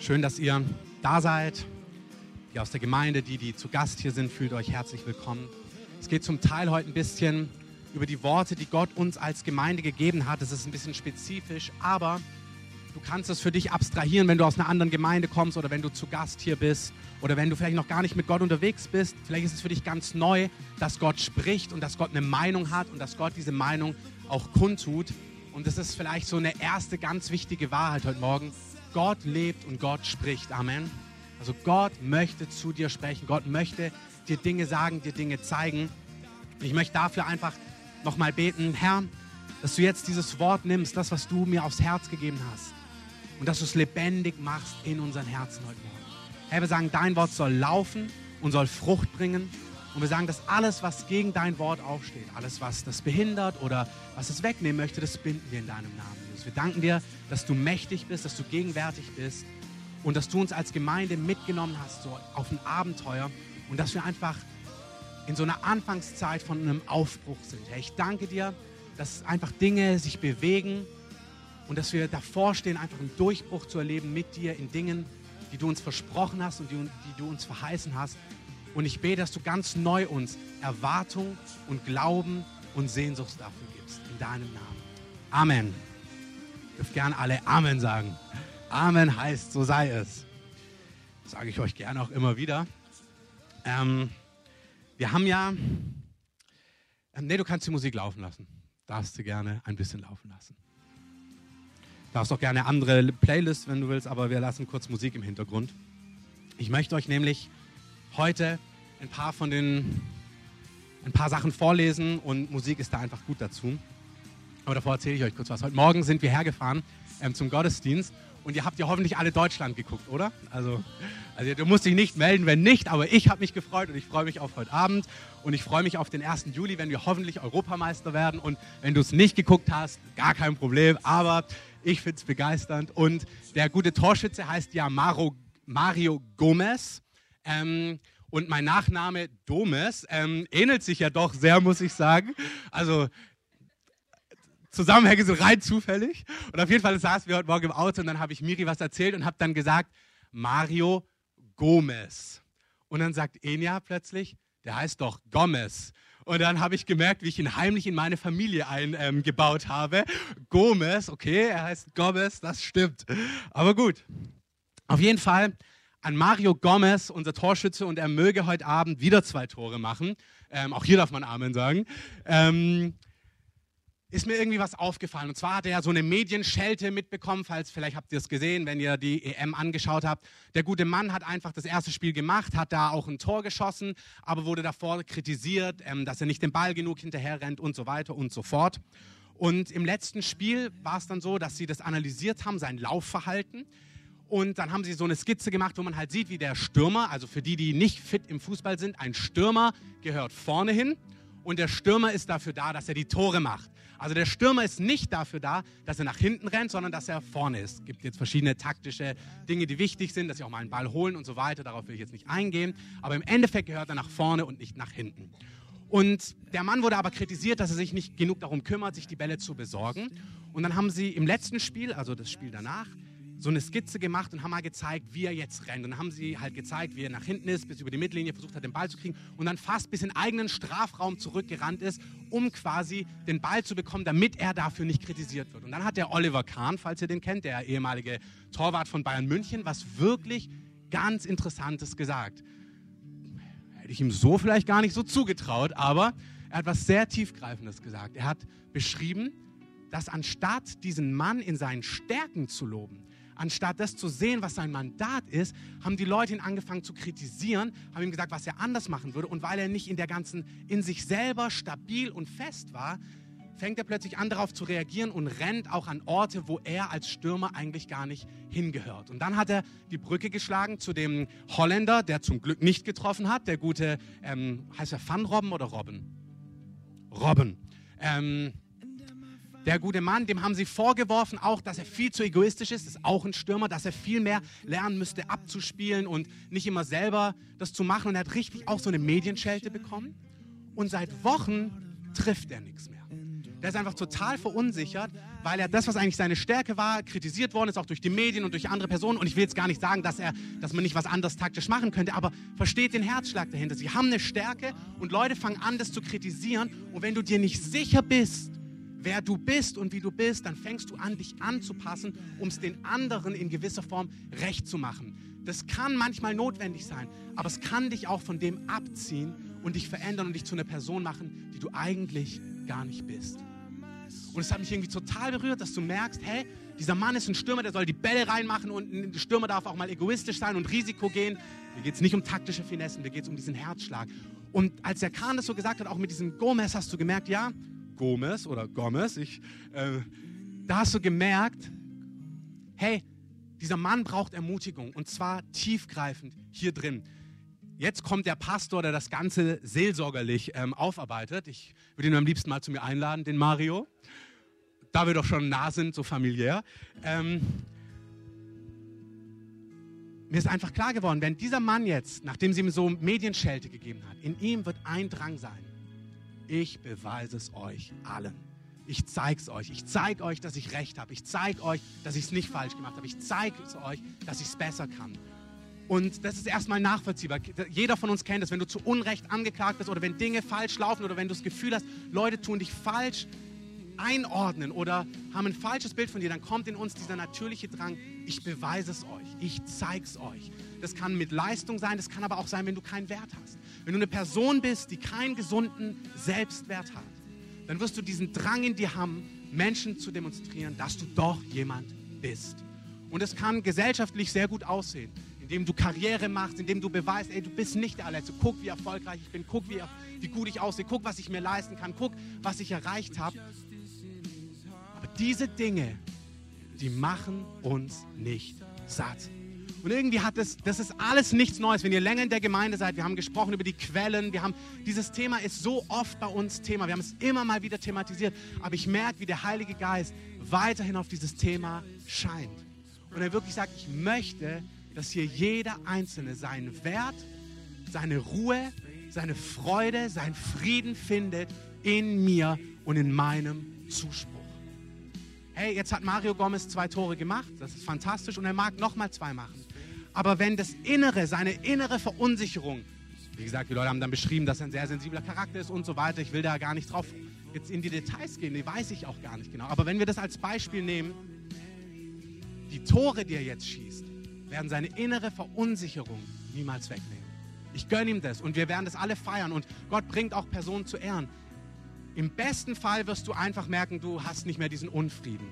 Schön, dass ihr da seid. Die aus der Gemeinde, die, die zu Gast hier sind, fühlt euch herzlich willkommen. Es geht zum Teil heute ein bisschen über die Worte, die Gott uns als Gemeinde gegeben hat. Das ist ein bisschen spezifisch, aber du kannst es für dich abstrahieren, wenn du aus einer anderen Gemeinde kommst oder wenn du zu Gast hier bist oder wenn du vielleicht noch gar nicht mit Gott unterwegs bist. Vielleicht ist es für dich ganz neu, dass Gott spricht und dass Gott eine Meinung hat und dass Gott diese Meinung auch kundtut. Und das ist vielleicht so eine erste ganz wichtige Wahrheit heute Morgen. Gott lebt und Gott spricht. Amen. Also Gott möchte zu dir sprechen. Gott möchte dir Dinge sagen, dir Dinge zeigen. Und ich möchte dafür einfach nochmal beten, Herr, dass du jetzt dieses Wort nimmst, das, was du mir aufs Herz gegeben hast. Und dass du es lebendig machst in unseren Herzen heute Morgen. Herr, wir sagen, dein Wort soll laufen und soll Frucht bringen. Und wir sagen, dass alles, was gegen dein Wort aufsteht, alles, was das behindert oder was es wegnehmen möchte, das binden wir in deinem Namen. Jesus. Wir danken dir, dass du mächtig bist, dass du gegenwärtig bist und dass du uns als Gemeinde mitgenommen hast, so auf ein Abenteuer und dass wir einfach in so einer Anfangszeit von einem Aufbruch sind. Herr, ich danke dir, dass einfach Dinge sich bewegen und dass wir davor stehen, einfach einen Durchbruch zu erleben mit dir in Dingen, die du uns versprochen hast und die, die du uns verheißen hast. Und ich bete, dass du ganz neu uns Erwartung und Glauben und Sehnsucht dafür gibst. In deinem Namen. Amen. Dürft gerne alle Amen sagen. Amen heißt, so sei es. Das sage ich euch gerne auch immer wieder. Ähm, wir haben ja. Ähm, ne, du kannst die Musik laufen lassen. Darfst du gerne ein bisschen laufen lassen. Darfst auch gerne andere Playlists, wenn du willst, aber wir lassen kurz Musik im Hintergrund. Ich möchte euch nämlich heute ein paar von den ein paar Sachen vorlesen und Musik ist da einfach gut dazu. Aber davor erzähle ich euch kurz was. Heute Morgen sind wir hergefahren ähm, zum Gottesdienst und ihr habt ja hoffentlich alle Deutschland geguckt, oder? Also, also du musst dich nicht melden, wenn nicht, aber ich habe mich gefreut und ich freue mich auf heute Abend und ich freue mich auf den 1. Juli, wenn wir hoffentlich Europameister werden und wenn du es nicht geguckt hast, gar kein Problem, aber ich finde es begeisternd und der gute Torschütze heißt ja Mario, Mario Gomez. Ähm, und mein Nachname Domes ähm, ähnelt sich ja doch sehr, muss ich sagen. Also Zusammenhänge sind rein zufällig. Und auf jeden Fall saßen wir heute Morgen im Auto und dann habe ich Miri was erzählt und habe dann gesagt, Mario Gomez. Und dann sagt Enya plötzlich, der heißt doch Gomez. Und dann habe ich gemerkt, wie ich ihn heimlich in meine Familie eingebaut ähm, habe. Gomez, okay, er heißt Gomez, das stimmt. Aber gut. Auf jeden Fall an Mario Gomez, unser Torschütze, und er möge heute Abend wieder zwei Tore machen. Ähm, auch hier darf man Amen sagen. Ähm, ist mir irgendwie was aufgefallen. Und zwar hat er so eine Medienschelte mitbekommen, falls vielleicht habt ihr es gesehen, wenn ihr die EM angeschaut habt. Der gute Mann hat einfach das erste Spiel gemacht, hat da auch ein Tor geschossen, aber wurde davor kritisiert, ähm, dass er nicht den Ball genug hinterher rennt und so weiter und so fort. Und im letzten Spiel war es dann so, dass sie das analysiert haben, sein Laufverhalten. Und dann haben sie so eine Skizze gemacht, wo man halt sieht, wie der Stürmer, also für die, die nicht fit im Fußball sind, ein Stürmer gehört vorne hin und der Stürmer ist dafür da, dass er die Tore macht. Also der Stürmer ist nicht dafür da, dass er nach hinten rennt, sondern dass er vorne ist. Es gibt jetzt verschiedene taktische Dinge, die wichtig sind, dass sie auch mal einen Ball holen und so weiter. Darauf will ich jetzt nicht eingehen. Aber im Endeffekt gehört er nach vorne und nicht nach hinten. Und der Mann wurde aber kritisiert, dass er sich nicht genug darum kümmert, sich die Bälle zu besorgen. Und dann haben sie im letzten Spiel, also das Spiel danach, so eine Skizze gemacht und haben mal gezeigt, wie er jetzt rennt. Und dann haben sie halt gezeigt, wie er nach hinten ist, bis über die Mittellinie versucht hat, den Ball zu kriegen und dann fast bis in eigenen Strafraum zurückgerannt ist, um quasi den Ball zu bekommen, damit er dafür nicht kritisiert wird. Und dann hat der Oliver Kahn, falls ihr den kennt, der ehemalige Torwart von Bayern München, was wirklich ganz Interessantes gesagt. Hätte ich ihm so vielleicht gar nicht so zugetraut, aber er hat was sehr tiefgreifendes gesagt. Er hat beschrieben, dass anstatt diesen Mann in seinen Stärken zu loben, anstatt das zu sehen, was sein Mandat ist, haben die Leute ihn angefangen zu kritisieren, haben ihm gesagt, was er anders machen würde. Und weil er nicht in der ganzen, in sich selber stabil und fest war, fängt er plötzlich an darauf zu reagieren und rennt auch an Orte, wo er als Stürmer eigentlich gar nicht hingehört. Und dann hat er die Brücke geschlagen zu dem Holländer, der zum Glück nicht getroffen hat, der gute, ähm, heißt er Van Robben oder Robben? Robben. Ähm, der gute Mann, dem haben sie vorgeworfen, auch, dass er viel zu egoistisch ist, ist auch ein Stürmer, dass er viel mehr lernen müsste, abzuspielen und nicht immer selber das zu machen. Und er hat richtig auch so eine Medienschelte bekommen. Und seit Wochen trifft er nichts mehr. der ist einfach total verunsichert, weil er das, was eigentlich seine Stärke war, kritisiert worden ist, auch durch die Medien und durch andere Personen. Und ich will jetzt gar nicht sagen, dass, er, dass man nicht was anderes taktisch machen könnte, aber versteht den Herzschlag dahinter. Sie haben eine Stärke und Leute fangen an, das zu kritisieren. Und wenn du dir nicht sicher bist, wer du bist und wie du bist, dann fängst du an, dich anzupassen, um es den anderen in gewisser Form recht zu machen. Das kann manchmal notwendig sein, aber es kann dich auch von dem abziehen und dich verändern und dich zu einer Person machen, die du eigentlich gar nicht bist. Und es hat mich irgendwie total berührt, dass du merkst, hey, dieser Mann ist ein Stürmer, der soll die Bälle reinmachen und ein Stürmer darf auch mal egoistisch sein und Risiko gehen. Mir geht es nicht um taktische Finessen, mir geht es um diesen Herzschlag. Und als der Kahn das so gesagt hat, auch mit diesem Gomez, hast du gemerkt, ja, Gomez oder Gomez, ich, äh, da hast du gemerkt, hey, dieser Mann braucht Ermutigung und zwar tiefgreifend hier drin. Jetzt kommt der Pastor, der das Ganze seelsorgerlich ähm, aufarbeitet. Ich würde ihn am liebsten mal zu mir einladen, den Mario. Da wir doch schon nah sind, so familiär. Ähm, mir ist einfach klar geworden, wenn dieser Mann jetzt, nachdem sie ihm so Medienschelte gegeben hat, in ihm wird ein Drang sein. Ich beweise es euch allen. Ich zeige es euch. Ich zeige euch, dass ich recht habe. Ich zeige euch, dass ich es nicht falsch gemacht habe. Ich zeige es euch, dass ich es besser kann. Und das ist erstmal nachvollziehbar. Jeder von uns kennt das, wenn du zu Unrecht angeklagt bist oder wenn Dinge falsch laufen oder wenn du das Gefühl hast, Leute tun dich falsch einordnen oder haben ein falsches Bild von dir, dann kommt in uns dieser natürliche Drang, ich beweise es euch, ich zeige es euch. Das kann mit Leistung sein, das kann aber auch sein, wenn du keinen Wert hast. Wenn du eine Person bist, die keinen gesunden Selbstwert hat, dann wirst du diesen Drang in dir haben, Menschen zu demonstrieren, dass du doch jemand bist. Und es kann gesellschaftlich sehr gut aussehen indem du Karriere machst, indem du beweist, ey, du bist nicht der Allerletzte. Guck, wie erfolgreich ich bin, guck, wie, wie gut ich aussehe, guck, was ich mir leisten kann, guck, was ich erreicht habe. Aber diese Dinge, die machen uns nicht satt. Und irgendwie hat es, das ist alles nichts Neues. Wenn ihr länger in der Gemeinde seid, wir haben gesprochen über die Quellen, wir haben, dieses Thema ist so oft bei uns Thema. Wir haben es immer mal wieder thematisiert. Aber ich merke, wie der Heilige Geist weiterhin auf dieses Thema scheint. Und er wirklich sagt, ich möchte, dass hier jeder Einzelne seinen Wert, seine Ruhe, seine Freude, seinen Frieden findet in mir und in meinem Zuspruch. Hey, jetzt hat Mario Gomez zwei Tore gemacht, das ist fantastisch und er mag nochmal zwei machen. Aber wenn das Innere, seine innere Verunsicherung, wie gesagt, die Leute haben dann beschrieben, dass er ein sehr sensibler Charakter ist und so weiter, ich will da gar nicht drauf jetzt in die Details gehen, die weiß ich auch gar nicht genau. Aber wenn wir das als Beispiel nehmen, die Tore, die er jetzt schießt, werden seine innere Verunsicherung niemals wegnehmen. Ich gönne ihm das und wir werden das alle feiern und Gott bringt auch Personen zu Ehren. Im besten Fall wirst du einfach merken, du hast nicht mehr diesen Unfrieden.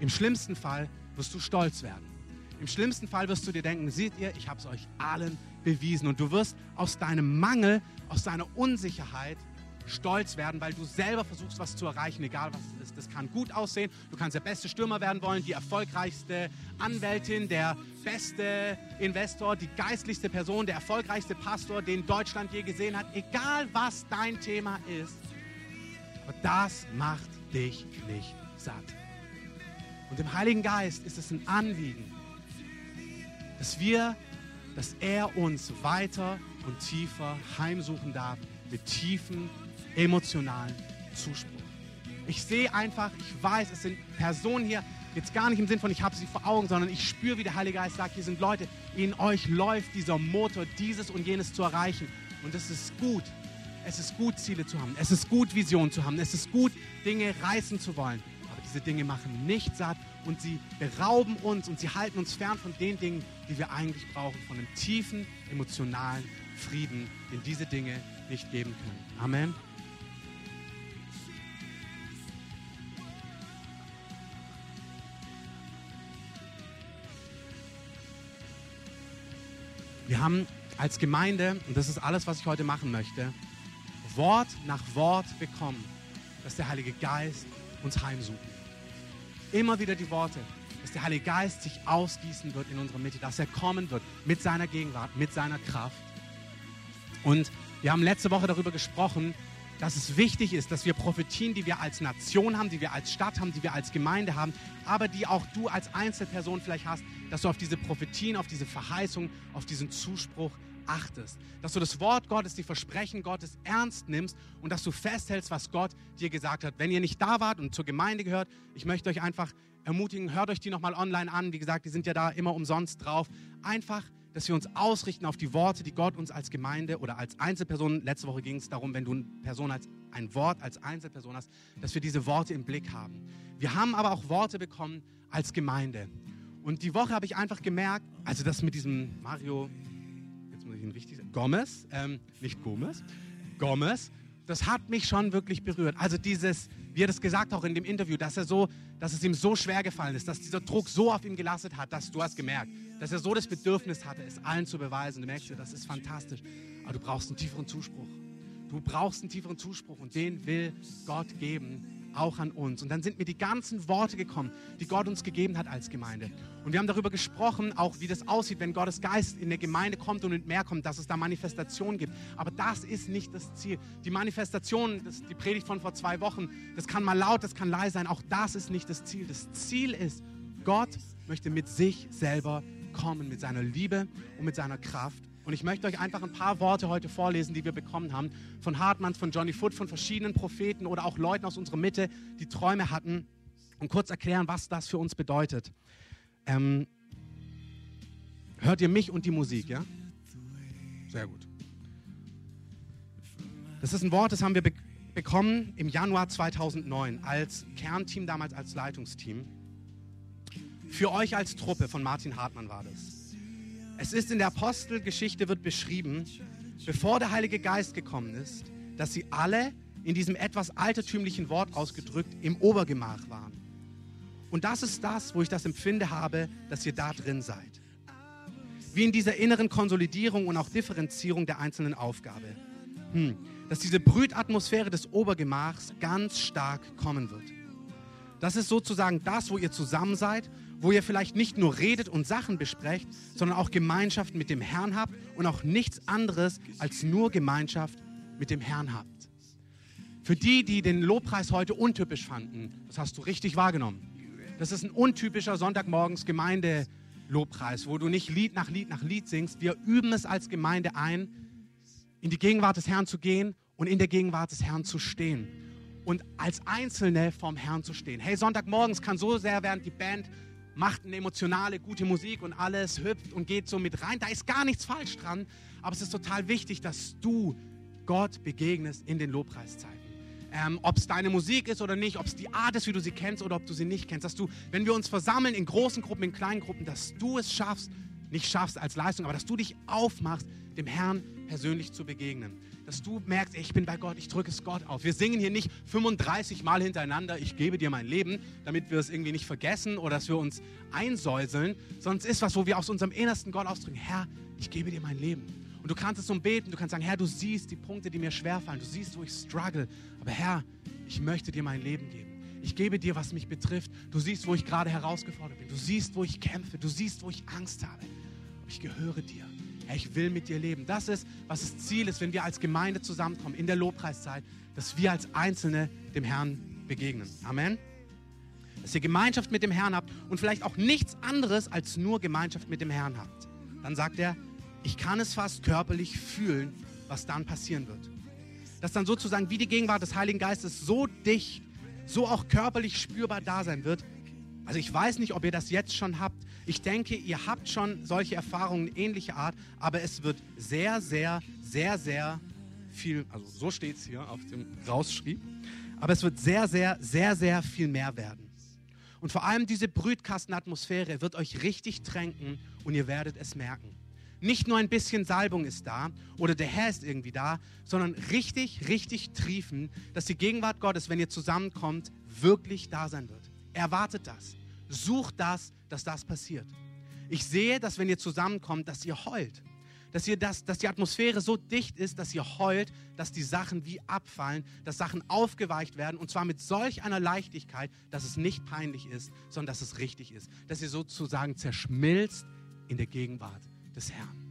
Im schlimmsten Fall wirst du stolz werden. Im schlimmsten Fall wirst du dir denken, seht ihr, ich habe es euch allen bewiesen. Und du wirst aus deinem Mangel, aus deiner Unsicherheit stolz werden, weil du selber versuchst, was zu erreichen, egal was es ist. Das kann gut aussehen. Du kannst der beste Stürmer werden wollen, die erfolgreichste Anwältin, der beste Investor, die geistlichste Person, der erfolgreichste Pastor, den Deutschland je gesehen hat. Egal was dein Thema ist. Aber das macht dich nicht satt. Und dem Heiligen Geist ist es ein Anliegen, dass wir, dass er uns weiter und tiefer heimsuchen darf mit tiefen emotionalen Zuspruch. Ich sehe einfach, ich weiß, es sind Personen hier, jetzt gar nicht im Sinn von, ich habe sie vor Augen, sondern ich spüre, wie der Heilige Geist sagt, hier sind Leute, in euch läuft dieser Motor, dieses und jenes zu erreichen. Und es ist gut. Es ist gut, Ziele zu haben. Es ist gut, Visionen zu haben. Es ist gut, Dinge reißen zu wollen. Aber diese Dinge machen nicht satt und sie berauben uns und sie halten uns fern von den Dingen, die wir eigentlich brauchen, von einem tiefen emotionalen Frieden, den diese Dinge nicht geben können. Amen. Wir haben als Gemeinde, und das ist alles, was ich heute machen möchte, Wort nach Wort bekommen, dass der Heilige Geist uns heimsucht. Immer wieder die Worte, dass der Heilige Geist sich ausgießen wird in unserer Mitte, dass er kommen wird mit seiner Gegenwart, mit seiner Kraft. Und wir haben letzte Woche darüber gesprochen, dass es wichtig ist, dass wir Prophetien, die wir als Nation haben, die wir als Stadt haben, die wir als Gemeinde haben, aber die auch du als Einzelperson vielleicht hast, dass du auf diese Prophetien, auf diese Verheißung, auf diesen Zuspruch achtest, dass du das Wort Gottes, die Versprechen Gottes ernst nimmst und dass du festhältst, was Gott dir gesagt hat. Wenn ihr nicht da wart und zur Gemeinde gehört, ich möchte euch einfach ermutigen, hört euch die nochmal online an. Wie gesagt, die sind ja da immer umsonst drauf. Einfach, dass wir uns ausrichten auf die Worte, die Gott uns als Gemeinde oder als Einzelperson, letzte Woche ging es darum, wenn du eine Person als ein Wort als Einzelperson hast, dass wir diese Worte im Blick haben. Wir haben aber auch Worte bekommen als Gemeinde. Und die Woche habe ich einfach gemerkt, also das mit diesem Mario, ihn richtig Gomez, ähm, nicht Gomez, Gomez, das hat mich schon wirklich berührt. Also dieses, wie er das gesagt hat, auch in dem Interview, dass er so, dass es ihm so schwer gefallen ist, dass dieser Druck so auf ihn gelastet hat, dass du hast gemerkt, dass er so das Bedürfnis hatte, es allen zu beweisen. Du merkst, das ist fantastisch. Aber du brauchst einen tieferen Zuspruch. Du brauchst einen tieferen Zuspruch und den will Gott geben auch an uns. Und dann sind mir die ganzen Worte gekommen, die Gott uns gegeben hat als Gemeinde. Und wir haben darüber gesprochen, auch wie das aussieht, wenn Gottes Geist in der Gemeinde kommt und mit mehr kommt, dass es da Manifestationen gibt. Aber das ist nicht das Ziel. Die Manifestation, das, die Predigt von vor zwei Wochen, das kann mal laut, das kann leise sein. Auch das ist nicht das Ziel. Das Ziel ist, Gott möchte mit sich selber kommen, mit seiner Liebe und mit seiner Kraft. Und ich möchte euch einfach ein paar Worte heute vorlesen, die wir bekommen haben. Von Hartmanns, von Johnny Foot, von verschiedenen Propheten oder auch Leuten aus unserer Mitte, die Träume hatten. Und kurz erklären, was das für uns bedeutet. Ähm, hört ihr mich und die Musik, ja? Sehr gut. Das ist ein Wort, das haben wir be bekommen im Januar 2009 als Kernteam, damals als Leitungsteam. Für euch als Truppe von Martin Hartmann war das. Es ist in der Apostelgeschichte wird beschrieben, bevor der Heilige Geist gekommen ist, dass sie alle in diesem etwas altertümlichen Wort ausgedrückt im Obergemach waren. Und das ist das, wo ich das Empfinde habe, dass ihr da drin seid. Wie in dieser inneren Konsolidierung und auch Differenzierung der einzelnen Aufgabe. Hm. Dass diese Brütatmosphäre des Obergemachs ganz stark kommen wird. Das ist sozusagen das, wo ihr zusammen seid wo ihr vielleicht nicht nur redet und Sachen besprecht, sondern auch Gemeinschaft mit dem Herrn habt und auch nichts anderes als nur Gemeinschaft mit dem Herrn habt. Für die, die den Lobpreis heute untypisch fanden, das hast du richtig wahrgenommen. Das ist ein untypischer Sonntagmorgens Gemeindelobpreis, wo du nicht Lied nach Lied nach Lied singst. Wir üben es als Gemeinde ein, in die Gegenwart des Herrn zu gehen und in der Gegenwart des Herrn zu stehen und als Einzelne vorm Herrn zu stehen. Hey, Sonntagmorgens kann so sehr, während die Band macht eine emotionale, gute Musik und alles hüpft und geht so mit rein. Da ist gar nichts falsch dran, aber es ist total wichtig, dass du Gott begegnest in den Lobpreiszeiten. Ähm, ob es deine Musik ist oder nicht, ob es die Art ist, wie du sie kennst oder ob du sie nicht kennst, dass du, wenn wir uns versammeln in großen Gruppen, in kleinen Gruppen, dass du es schaffst, nicht schaffst als Leistung, aber dass du dich aufmachst, dem Herrn persönlich zu begegnen dass du merkst, ich bin bei Gott, ich drücke es Gott auf. Wir singen hier nicht 35 Mal hintereinander, ich gebe dir mein Leben, damit wir es irgendwie nicht vergessen oder dass wir uns einsäuseln, es ist was, wo wir aus unserem innersten Gott ausdrücken, Herr, ich gebe dir mein Leben. Und du kannst es so beten, du kannst sagen, Herr, du siehst die Punkte, die mir schwerfallen, du siehst, wo ich struggle, aber Herr, ich möchte dir mein Leben geben. Ich gebe dir, was mich betrifft. Du siehst, wo ich gerade herausgefordert bin. Du siehst, wo ich kämpfe. Du siehst, wo ich Angst habe. Ich gehöre dir. Ich will mit dir leben. Das ist, was das Ziel ist, wenn wir als Gemeinde zusammenkommen in der Lobpreiszeit, dass wir als Einzelne dem Herrn begegnen. Amen. Dass ihr Gemeinschaft mit dem Herrn habt und vielleicht auch nichts anderes als nur Gemeinschaft mit dem Herrn habt. Dann sagt er, ich kann es fast körperlich fühlen, was dann passieren wird. Dass dann sozusagen wie die Gegenwart des Heiligen Geistes so dicht, so auch körperlich spürbar da sein wird. Also ich weiß nicht, ob ihr das jetzt schon habt, ich denke, ihr habt schon solche Erfahrungen ähnlicher Art, aber es wird sehr, sehr, sehr, sehr viel, also so steht es hier auf dem Rausschrieb, aber es wird sehr, sehr, sehr, sehr viel mehr werden. Und vor allem diese Brütkastenatmosphäre wird euch richtig tränken und ihr werdet es merken. Nicht nur ein bisschen Salbung ist da oder der Herr ist irgendwie da, sondern richtig, richtig triefen, dass die Gegenwart Gottes, wenn ihr zusammenkommt, wirklich da sein wird. Erwartet das. Sucht das, dass das passiert. Ich sehe, dass wenn ihr zusammenkommt, dass ihr heult. Dass, ihr das, dass die Atmosphäre so dicht ist, dass ihr heult, dass die Sachen wie abfallen, dass Sachen aufgeweicht werden und zwar mit solch einer Leichtigkeit, dass es nicht peinlich ist, sondern dass es richtig ist. Dass ihr sozusagen zerschmilzt in der Gegenwart des Herrn.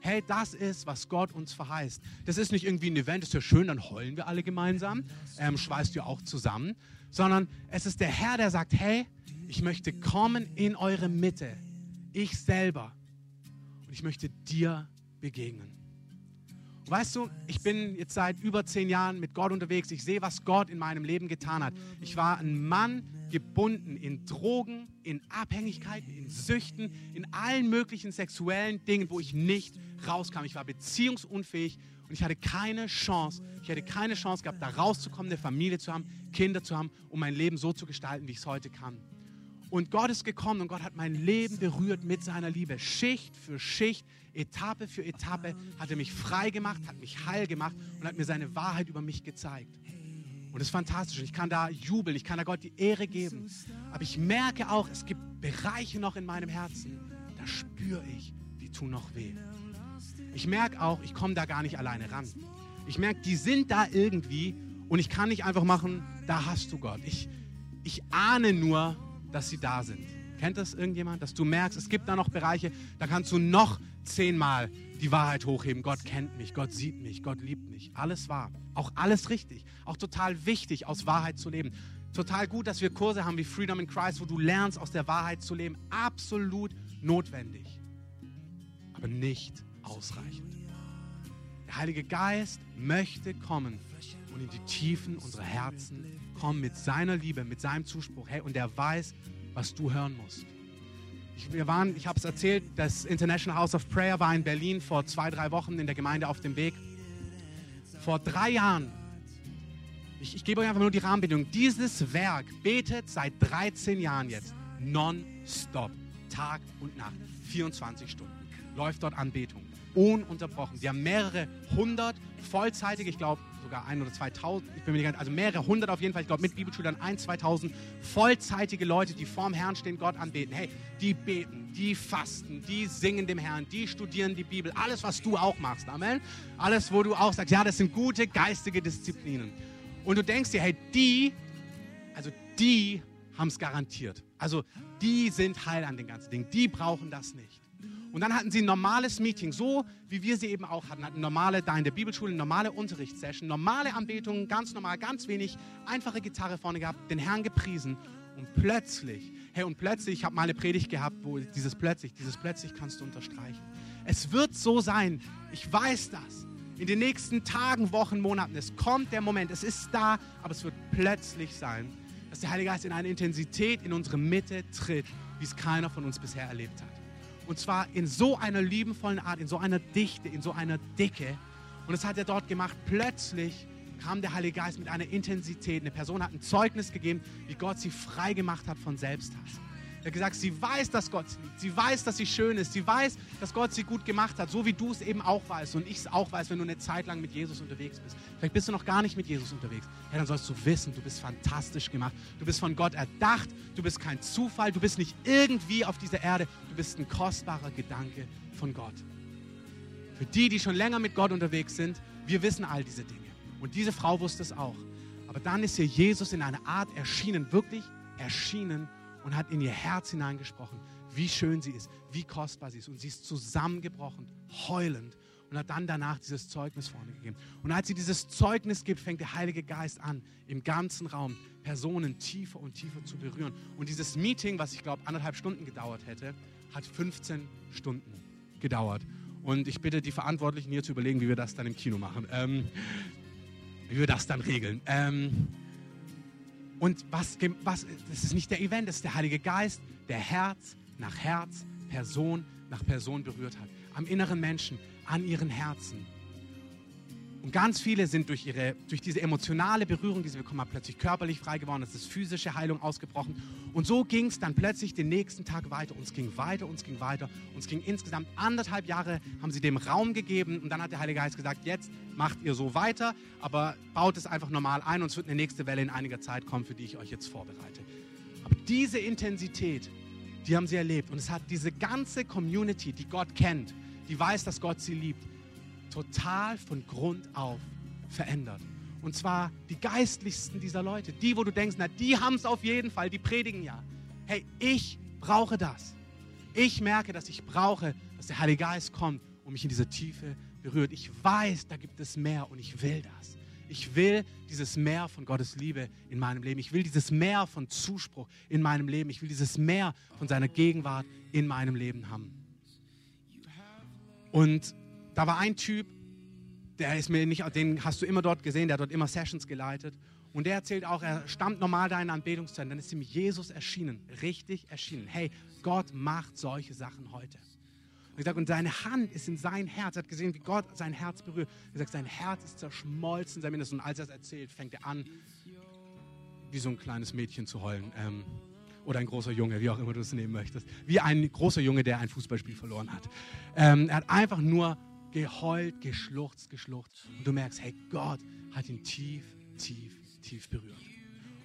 Hey, das ist, was Gott uns verheißt. Das ist nicht irgendwie ein Event, das ist ja schön, dann heulen wir alle gemeinsam, ähm, schweißt ihr auch zusammen, sondern es ist der Herr, der sagt, hey, ich möchte kommen in eure Mitte, ich selber. Und ich möchte dir begegnen. Und weißt du, ich bin jetzt seit über zehn Jahren mit Gott unterwegs. Ich sehe, was Gott in meinem Leben getan hat. Ich war ein Mann gebunden in Drogen, in Abhängigkeiten, in Süchten, in allen möglichen sexuellen Dingen, wo ich nicht rauskam. Ich war beziehungsunfähig und ich hatte keine Chance, ich hätte keine Chance gehabt, da rauszukommen, eine Familie zu haben, Kinder zu haben, um mein Leben so zu gestalten, wie ich es heute kann. Und Gott ist gekommen und Gott hat mein Leben berührt mit seiner Liebe. Schicht für Schicht, Etappe für Etappe hat er mich frei gemacht, hat mich heil gemacht und hat mir seine Wahrheit über mich gezeigt. Und das ist fantastisch. Ich kann da jubeln, ich kann da Gott die Ehre geben. Aber ich merke auch, es gibt Bereiche noch in meinem Herzen, da spüre ich, die tun noch weh. Ich merke auch, ich komme da gar nicht alleine ran. Ich merke, die sind da irgendwie und ich kann nicht einfach machen, da hast du Gott. Ich, ich ahne nur, dass sie da sind. Kennt das irgendjemand? Dass du merkst, es gibt da noch Bereiche, da kannst du noch zehnmal die Wahrheit hochheben. Gott kennt mich, Gott sieht mich, Gott liebt mich. Alles wahr. Auch alles richtig. Auch total wichtig, aus Wahrheit zu leben. Total gut, dass wir Kurse haben wie Freedom in Christ, wo du lernst, aus der Wahrheit zu leben. Absolut notwendig. Aber nicht ausreichend. Der Heilige Geist möchte kommen und in die Tiefen unserer Herzen kommen mit seiner Liebe, mit seinem Zuspruch. Hey, und er weiß, was du hören musst. Ich, wir waren, ich habe es erzählt, das International House of Prayer war in Berlin vor zwei, drei Wochen in der Gemeinde auf dem Weg. Vor drei Jahren, ich, ich gebe euch einfach nur die Rahmenbedingungen, dieses Werk betet seit 13 Jahren jetzt non-stop, Tag und Nacht, 24 Stunden, läuft dort Anbetung, ununterbrochen. Die haben mehrere hundert vollzeitige, ich glaube, sogar ein oder 2000, ich bin mir nicht ganz, also mehrere hundert auf jeden Fall, ich glaube mit Bibelschülern ein, 2000 vollzeitige Leute, die vorm Herrn stehen, Gott anbeten. Hey, die beten, die fasten, die singen dem Herrn, die studieren die Bibel, alles, was du auch machst, Amen. Alles, wo du auch sagst, ja, das sind gute geistige Disziplinen. Und du denkst dir, hey, die, also die haben es garantiert. Also die sind heil an den ganzen Dingen, die brauchen das nicht. Und dann hatten sie ein normales Meeting, so wie wir sie eben auch hatten. Hatten normale, da in der Bibelschule, normale Unterrichtssession, normale Anbetungen, ganz normal, ganz wenig, einfache Gitarre vorne gehabt, den Herrn gepriesen. Und plötzlich, hey, und plötzlich, ich habe mal eine Predigt gehabt, wo dieses plötzlich, dieses plötzlich kannst du unterstreichen. Es wird so sein, ich weiß das. In den nächsten Tagen, Wochen, Monaten, es kommt der Moment, es ist da, aber es wird plötzlich sein, dass der Heilige Geist in eine Intensität in unsere Mitte tritt, wie es keiner von uns bisher erlebt hat. Und zwar in so einer liebenvollen Art, in so einer Dichte, in so einer Dicke. Und das hat er dort gemacht. Plötzlich kam der Heilige Geist mit einer Intensität. Eine Person hat ein Zeugnis gegeben, wie Gott sie frei gemacht hat von Selbsthass. Er hat gesagt, sie weiß, dass Gott sie liebt. Sie weiß, dass sie schön ist. Sie weiß, dass Gott sie gut gemacht hat, so wie du es eben auch weißt und ich es auch weiß, wenn du eine Zeit lang mit Jesus unterwegs bist. Vielleicht bist du noch gar nicht mit Jesus unterwegs. Ja, dann sollst du wissen, du bist fantastisch gemacht. Du bist von Gott erdacht. Du bist kein Zufall. Du bist nicht irgendwie auf dieser Erde. Du bist ein kostbarer Gedanke von Gott. Für die, die schon länger mit Gott unterwegs sind, wir wissen all diese Dinge. Und diese Frau wusste es auch. Aber dann ist hier Jesus in einer Art erschienen, wirklich erschienen und hat in ihr Herz hineingesprochen, wie schön sie ist, wie kostbar sie ist. Und sie ist zusammengebrochen, heulend und hat dann danach dieses Zeugnis vorne gegeben. Und als sie dieses Zeugnis gibt, fängt der Heilige Geist an, im ganzen Raum Personen tiefer und tiefer zu berühren. Und dieses Meeting, was ich glaube anderthalb Stunden gedauert hätte, hat 15 Stunden gedauert. Und ich bitte die Verantwortlichen hier zu überlegen, wie wir das dann im Kino machen, ähm, wie wir das dann regeln. Ähm, und was, was, das ist nicht der Event, das ist der Heilige Geist, der Herz nach Herz, Person nach Person berührt hat. Am inneren Menschen, an ihren Herzen. Und ganz viele sind durch, ihre, durch diese emotionale Berührung, die sie bekommen haben, plötzlich körperlich frei geworden. Es ist physische Heilung ausgebrochen. Und so ging es dann plötzlich den nächsten Tag weiter. Uns ging weiter, uns ging weiter. Uns ging insgesamt anderthalb Jahre, haben sie dem Raum gegeben. Und dann hat der Heilige Geist gesagt, jetzt macht ihr so weiter, aber baut es einfach normal ein. Und es wird eine nächste Welle in einiger Zeit kommen, für die ich euch jetzt vorbereite. Aber diese Intensität, die haben sie erlebt. Und es hat diese ganze Community, die Gott kennt, die weiß, dass Gott sie liebt, total von Grund auf verändert. Und zwar die geistlichsten dieser Leute, die, wo du denkst, na, die haben es auf jeden Fall, die predigen ja. Hey, ich brauche das. Ich merke, dass ich brauche, dass der Heilige Geist kommt und mich in diese Tiefe berührt. Ich weiß, da gibt es mehr und ich will das. Ich will dieses Meer von Gottes Liebe in meinem Leben. Ich will dieses Meer von Zuspruch in meinem Leben. Ich will dieses Meer von seiner Gegenwart in meinem Leben haben. Und da war ein Typ, der ist mir nicht, den hast du immer dort gesehen, der hat dort immer Sessions geleitet. Und der erzählt auch, er stammt normal da in Anbetungszeit. Dann ist ihm Jesus erschienen, richtig erschienen. Hey, Gott macht solche Sachen heute. Und, sag, und seine Hand ist in sein Herz. Er hat gesehen, wie Gott sein Herz berührt. Er sagt, sein Herz ist zerschmolzen, sein Mindest. Und als er es erzählt, fängt er an, wie so ein kleines Mädchen zu heulen. Ähm, oder ein großer Junge, wie auch immer du es nehmen möchtest. Wie ein großer Junge, der ein Fußballspiel verloren hat. Ähm, er hat einfach nur geheult, geschluchzt, geschluchzt. Und du merkst, hey, Gott hat ihn tief, tief tief berührt.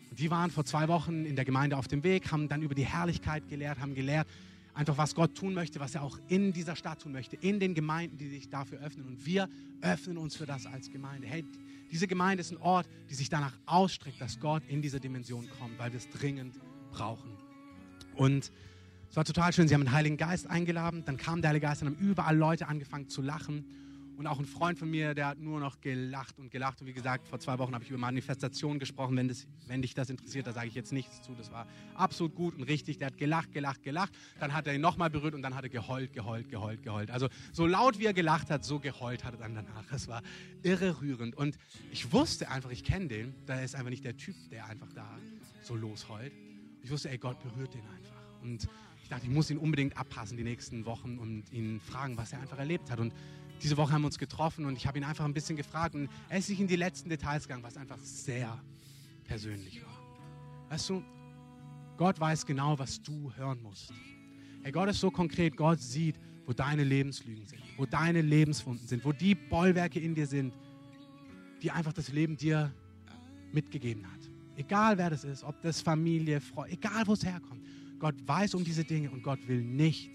Und die waren vor zwei Wochen in der Gemeinde auf dem Weg, haben dann über die Herrlichkeit gelehrt, haben gelehrt, einfach was Gott tun möchte, was er auch in dieser Stadt tun möchte, in den Gemeinden, die sich dafür öffnen. Und wir öffnen uns für das als Gemeinde. Hey, diese Gemeinde ist ein Ort, die sich danach ausstreckt, dass Gott in diese Dimension kommt, weil wir es dringend brauchen. Und es war total schön. Sie haben den Heiligen Geist eingeladen, dann kam der Heilige Geist, dann haben überall Leute angefangen zu lachen. Und auch ein Freund von mir, der hat nur noch gelacht und gelacht. Und wie gesagt, vor zwei Wochen habe ich über Manifestationen gesprochen. Wenn, das, wenn dich das interessiert, da sage ich jetzt nichts zu. Das war absolut gut und richtig. Der hat gelacht, gelacht, gelacht. Dann hat er ihn nochmal berührt und dann hat er geheult, geheult, geheult, geheult. Also so laut wie er gelacht hat, so geheult hat er dann danach. Es war irre rührend. Und ich wusste einfach, ich kenne den. Da ist einfach nicht der Typ, der einfach da so losheult. Ich wusste, ey, Gott berührt den einfach. Und ich dachte, ich muss ihn unbedingt abpassen die nächsten Wochen und ihn fragen, was er einfach erlebt hat. Und diese Woche haben wir uns getroffen und ich habe ihn einfach ein bisschen gefragt und er ist nicht in die letzten Details gegangen, was einfach sehr persönlich war. Weißt du, Gott weiß genau, was du hören musst. Hey, Gott ist so konkret, Gott sieht, wo deine Lebenslügen sind, wo deine Lebenswunden sind, wo die Bollwerke in dir sind, die einfach das Leben dir mitgegeben hat. Egal wer das ist, ob das Familie, Freund, egal wo es herkommt. Gott weiß um diese Dinge und Gott will nicht,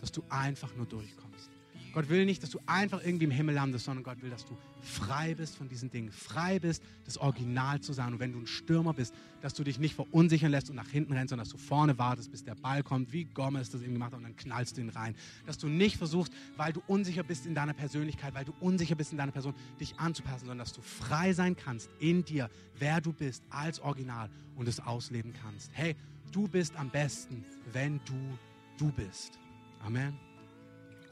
dass du einfach nur durchkommst. Gott will nicht, dass du einfach irgendwie im Himmel landest, sondern Gott will, dass du frei bist von diesen Dingen, frei bist, das Original zu sein. Und wenn du ein Stürmer bist, dass du dich nicht verunsichern lässt und nach hinten rennst, sondern dass du vorne wartest, bis der Ball kommt, wie Gomez das eben gemacht hat, und dann knallst du ihn rein. Dass du nicht versuchst, weil du unsicher bist in deiner Persönlichkeit, weil du unsicher bist in deiner Person, dich anzupassen, sondern dass du frei sein kannst in dir, wer du bist, als Original und es ausleben kannst. Hey, du bist am besten, wenn du du bist. Amen.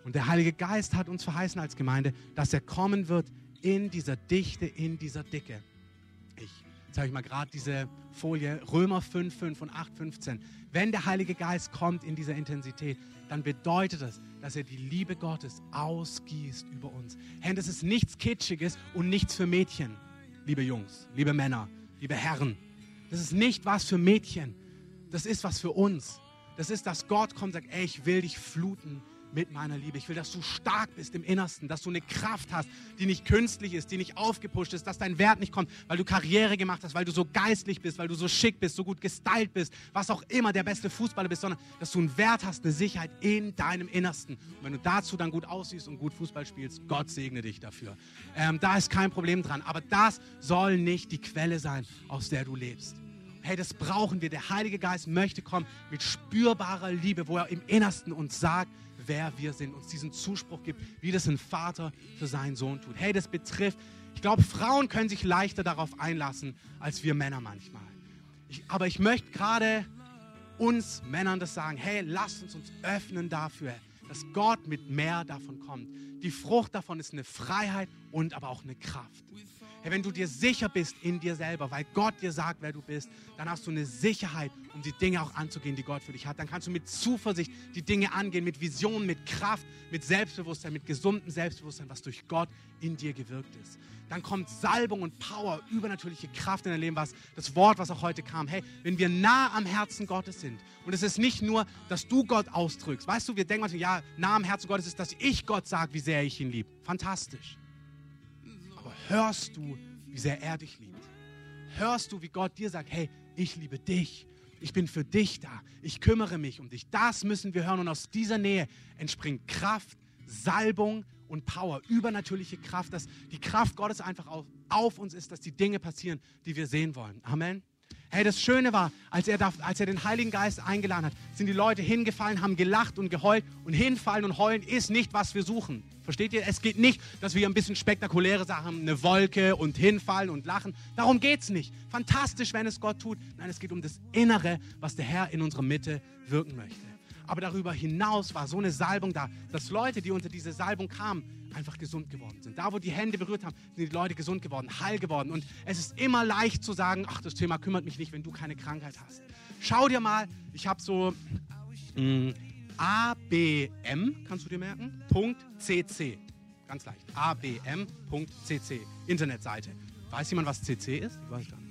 Und der Heilige Geist hat uns verheißen als Gemeinde, dass er kommen wird in dieser Dichte, in dieser Dicke. Ich zeige euch mal gerade diese Folie, Römer 5, 5 und 8, 15. Wenn der Heilige Geist kommt in dieser Intensität, dann bedeutet das, dass er die Liebe Gottes ausgießt über uns. Hey, das ist nichts Kitschiges und nichts für Mädchen, liebe Jungs, liebe Männer, liebe Herren. Das ist nicht was für Mädchen. Das ist was für uns. Das ist, dass Gott kommt und sagt, ey, ich will dich fluten mit meiner Liebe. Ich will, dass du stark bist im Innersten, dass du eine Kraft hast, die nicht künstlich ist, die nicht aufgepusht ist, dass dein Wert nicht kommt, weil du Karriere gemacht hast, weil du so geistlich bist, weil du so schick bist, so gut gestylt bist, was auch immer der beste Fußballer bist, sondern dass du einen Wert hast, eine Sicherheit in deinem Innersten. Und wenn du dazu dann gut aussiehst und gut Fußball spielst, Gott segne dich dafür. Ähm, da ist kein Problem dran. Aber das soll nicht die Quelle sein, aus der du lebst. Hey, das brauchen wir. Der Heilige Geist möchte kommen mit spürbarer Liebe, wo er im Innersten uns sagt, wer wir sind, uns diesen Zuspruch gibt, wie das ein Vater für seinen Sohn tut. Hey, das betrifft, ich glaube, Frauen können sich leichter darauf einlassen, als wir Männer manchmal. Ich, aber ich möchte gerade uns Männern das sagen, hey, lasst uns uns öffnen dafür, dass Gott mit mehr davon kommt. Die Frucht davon ist eine Freiheit und aber auch eine Kraft. Hey, wenn du dir sicher bist in dir selber, weil Gott dir sagt, wer du bist, dann hast du eine Sicherheit, um die Dinge auch anzugehen, die Gott für dich hat. Dann kannst du mit Zuversicht die Dinge angehen, mit Vision, mit Kraft, mit Selbstbewusstsein, mit gesundem Selbstbewusstsein, was durch Gott in dir gewirkt ist. Dann kommt Salbung und Power, übernatürliche Kraft in dein Leben, was das Wort, was auch heute kam. Hey, wenn wir nah am Herzen Gottes sind und es ist nicht nur, dass du Gott ausdrückst. Weißt du, wir denken manchmal, ja, nah am Herzen Gottes ist, dass ich Gott sage, wie sehr ich ihn liebe. Fantastisch hörst du, wie sehr er dich liebt? Hörst du, wie Gott dir sagt, hey, ich liebe dich. Ich bin für dich da. Ich kümmere mich um dich. Das müssen wir hören. Und aus dieser Nähe entspringt Kraft, Salbung und Power, übernatürliche Kraft, dass die Kraft Gottes einfach auf, uns ist, dass die Dinge passieren, die wir sehen wollen. Amen. Hey, das Schöne war, als er, als er den Heiligen Geist eingeladen hat, sind die Leute hingefallen, haben gelacht und geheult. Und hinfallen und heulen ist nicht, was wir suchen. Versteht ihr? Es geht nicht, dass wir ein bisschen spektakuläre Sachen eine Wolke und hinfallen und lachen. Darum geht es nicht. Fantastisch, wenn es Gott tut. Nein, es geht um das Innere, was der Herr in unserer Mitte wirken möchte. Aber darüber hinaus war so eine Salbung da, dass Leute, die unter diese Salbung kamen, einfach gesund geworden sind. Da, wo die Hände berührt haben, sind die Leute gesund geworden, heil geworden. Und es ist immer leicht zu sagen, ach, das Thema kümmert mich nicht, wenn du keine Krankheit hast. Schau dir mal, ich habe so mh, mm, ABM, kannst du dir merken? .cc. Ganz leicht. abm.cc. Internetseite. Weiß jemand, was CC ist? Ich weiß gar nicht.